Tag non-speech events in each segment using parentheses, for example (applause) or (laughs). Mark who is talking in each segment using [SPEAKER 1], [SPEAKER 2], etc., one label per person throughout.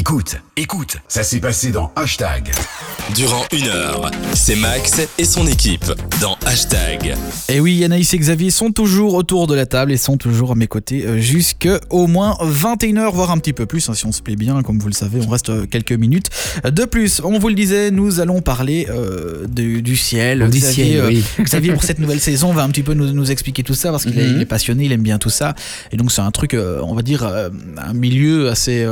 [SPEAKER 1] Écoute, écoute, ça s'est passé dans Hashtag.
[SPEAKER 2] Durant une heure, c'est Max et son équipe dans Hashtag.
[SPEAKER 3] Et oui, Anaïs et Xavier sont toujours autour de la table et sont toujours à mes côtés euh, jusque au moins 21h, voire un petit peu plus, hein, si on se plaît bien, comme vous le savez, on reste euh, quelques minutes. De plus, on vous le disait, nous allons parler euh, de- du ciel.
[SPEAKER 4] Du
[SPEAKER 3] Xavier,
[SPEAKER 4] ciel,
[SPEAKER 3] euh. (laughs) Xavier, pour cette nouvelle saison, va un petit peu nous, nous expliquer tout ça parce qu'il est,
[SPEAKER 4] Mhm.
[SPEAKER 3] est passionné, il aime bien tout ça. Et donc, c'est un truc, euh, on va dire, euh, un milieu assez.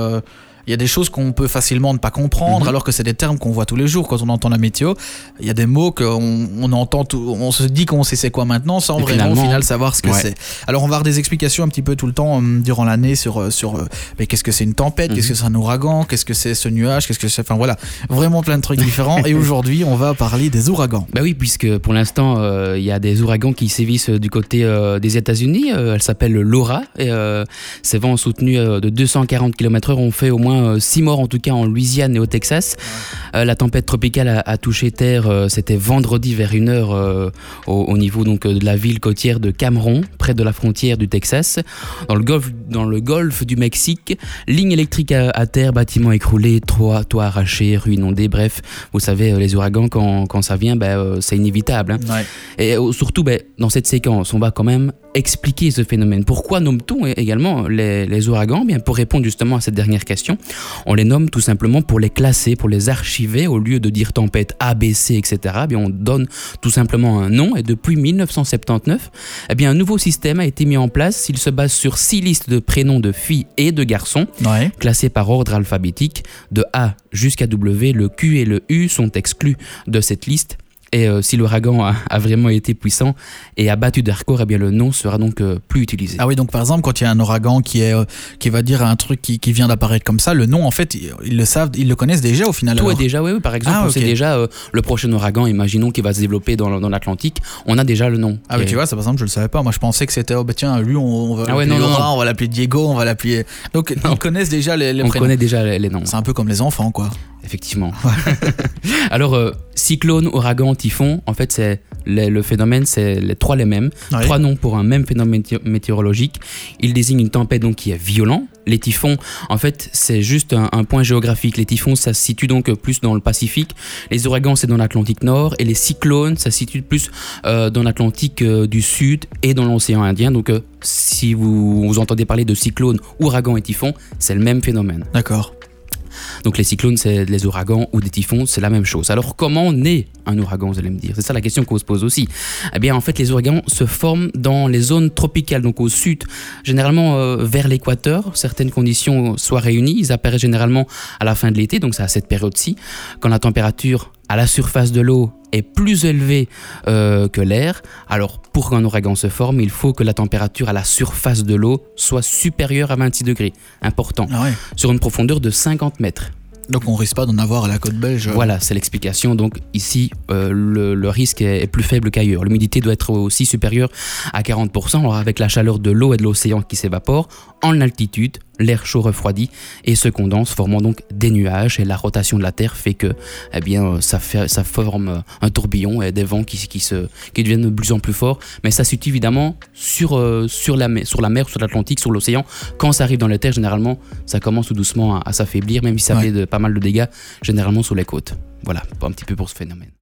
[SPEAKER 3] Il y a des choses qu'on peut facilement ne pas comprendre,
[SPEAKER 4] Mhm.
[SPEAKER 3] alors que c'est des termes qu'on voit tous les jours quand on entend la météo. Il y a des mots qu'on on entend, tout- on se dit qu'on sait c'est quoi maintenant, sans
[SPEAKER 4] Et
[SPEAKER 3] vraiment au final savoir ce que
[SPEAKER 4] ouais.
[SPEAKER 3] c'est. Alors on va avoir des explications un petit peu tout le temps euh, durant l'année sur euh, sur euh, mais qu'est-ce que c'est une tempête, qu'est-ce que c'est un ouragan, qu'est-ce que c'est ce nuage, qu'est-ce que c'est. Enfin voilà, vraiment plein de trucs différents. Et (laughs) aujourd'hui, on va parler des ouragans.
[SPEAKER 4] Bah oui, puisque pour l'instant, euh, il y a des ouragans qui sévissent du côté des États-Unis. Elle s'appelle Laura. Et ces vents soutenus de 240 km/h ont fait au moins 6 morts, en tout cas en Louisiane et au Texas. Euh, la tempête tropicale a, a touché terre. euh, C'était vendredi vers une heure euh, au, au niveau donc euh, de la ville côtière de Cameron, près de la frontière du Texas, dans le golfe, dans le golfe du Mexique. Ligne électrique à, à terre, bâtiments écroulés, toits, toits arrachés, rues inondées. Bref, vous savez, euh, les ouragans quand, quand ça vient, ben, euh, c'est inévitable. hein.
[SPEAKER 3] Ouais.
[SPEAKER 4] Et euh, surtout, ben, dans cette séquence, on va quand même expliquer ce phénomène. Pourquoi nomme-t-on également les, les ouragans? Bien, Pour répondre justement à cette dernière question, on les nomme tout simplement pour les classer, pour les archiver, au lieu de dire tempête A, B, C, etc. Bien, on donne tout simplement un nom. Et depuis 1979, eh bien, un nouveau système a été mis en place. Il se base sur six listes de prénoms de filles et de garçons
[SPEAKER 3] Ouais.
[SPEAKER 4] classés par ordre alphabétique de A jusqu'à W. Le Q et le U sont exclus de cette liste. Et euh, si l'ouragan a, a vraiment été puissant et a battu des records, eh bien le nom sera donc euh, plus utilisé.
[SPEAKER 3] Ah oui, donc par exemple, quand il y a un ouragan qui est euh, qui va dire un truc qui, qui vient d'apparaître comme ça, le nom en fait, ils, ils le savent, ils le connaissent déjà au final.
[SPEAKER 4] Tout
[SPEAKER 3] alors.
[SPEAKER 4] est déjà, oui, oui, par exemple,
[SPEAKER 3] Ah,
[SPEAKER 4] on sait déjà le prochain ouragan, imaginons qu'il va se développer dans, dans l'Atlantique, on a déjà le nom.
[SPEAKER 3] Ah
[SPEAKER 4] Et-
[SPEAKER 3] tu vois, ça par exemple, je le savais pas. Moi, je pensais que c'était oh bah tiens, lui, on, on va
[SPEAKER 4] Ah ouais,
[SPEAKER 3] l'appeler on va l'appeler Diego, on va l'appeler. Donc (laughs)
[SPEAKER 4] Non.
[SPEAKER 3] ils connaissent déjà les, les
[SPEAKER 4] on
[SPEAKER 3] prénoms.
[SPEAKER 4] connaît déjà les, les noms.
[SPEAKER 3] C'est un peu comme les enfants, quoi.
[SPEAKER 4] Effectivement. (laughs) Alors, cyclone, ouragan, typhon, en fait, c'est le phénomène, c'est les trois les mêmes. Trois noms pour un même phénomène météo- météorologique. Il désigne une tempête donc qui est violent. Les typhons, en fait, c'est juste un, un point géographique. Les typhons, ça se situe donc plus dans le Pacifique. Les ouragans, c'est dans l'Atlantique Nord. Et les cyclones, ça se situe plus euh, dans l'Atlantique euh, du Sud et dans l'océan Indien. Donc, euh, si vous, vous entendez parler de cyclone, ouragan et typhon, c'est le même phénomène.
[SPEAKER 3] D'accord.
[SPEAKER 4] Donc les cyclones, c'est les ouragans ou des typhons, c'est la même chose. Alors comment naît un ouragan, vous allez me dire? C'est ça la question qu'on se pose aussi. Eh bien en fait, les ouragans se forment dans les zones tropicales, donc au sud, généralement euh, vers l'équateur. Certaines conditions soient réunies. Ils apparaissent généralement à la fin de l'été, donc c'est à cette période-ci, quand la température à la surface de l'eau est plus élevée euh, que l'air. Alors pour qu'un ouragan se forme, il faut que la température à la surface de l'eau soit supérieure à 26 degrés. Important.
[SPEAKER 3] Ah ouais.
[SPEAKER 4] Sur une profondeur de 50 mètres.
[SPEAKER 3] Donc on risque pas d'en avoir à la côte belge.
[SPEAKER 4] Voilà, c'est l'explication. Donc ici, euh, le, le risque est, est plus faible qu'ailleurs. L'humidité doit être aussi supérieure à 40%. Alors avec la chaleur de l'eau et de l'océan qui s'évapore, en altitude, l'air chaud refroidit et se condense, formant donc des nuages. Et la rotation de la Terre fait que, eh bien, euh, ça, fait, ça forme euh, un tourbillon et des vents qui, qui, se, qui deviennent de plus en plus forts. Mais ça se situe évidemment sur, euh, sur, la, mer- sur la mer, sur l'Atlantique, sur l'océan. Quand ça arrive dans la Terre, généralement, ça commence tout doucement à, à s'affaiblir, même si ça
[SPEAKER 3] Ouais.
[SPEAKER 4] fait de, pas mal de dégâts, généralement sur les côtes. Voilà, un petit peu pour ce phénomène.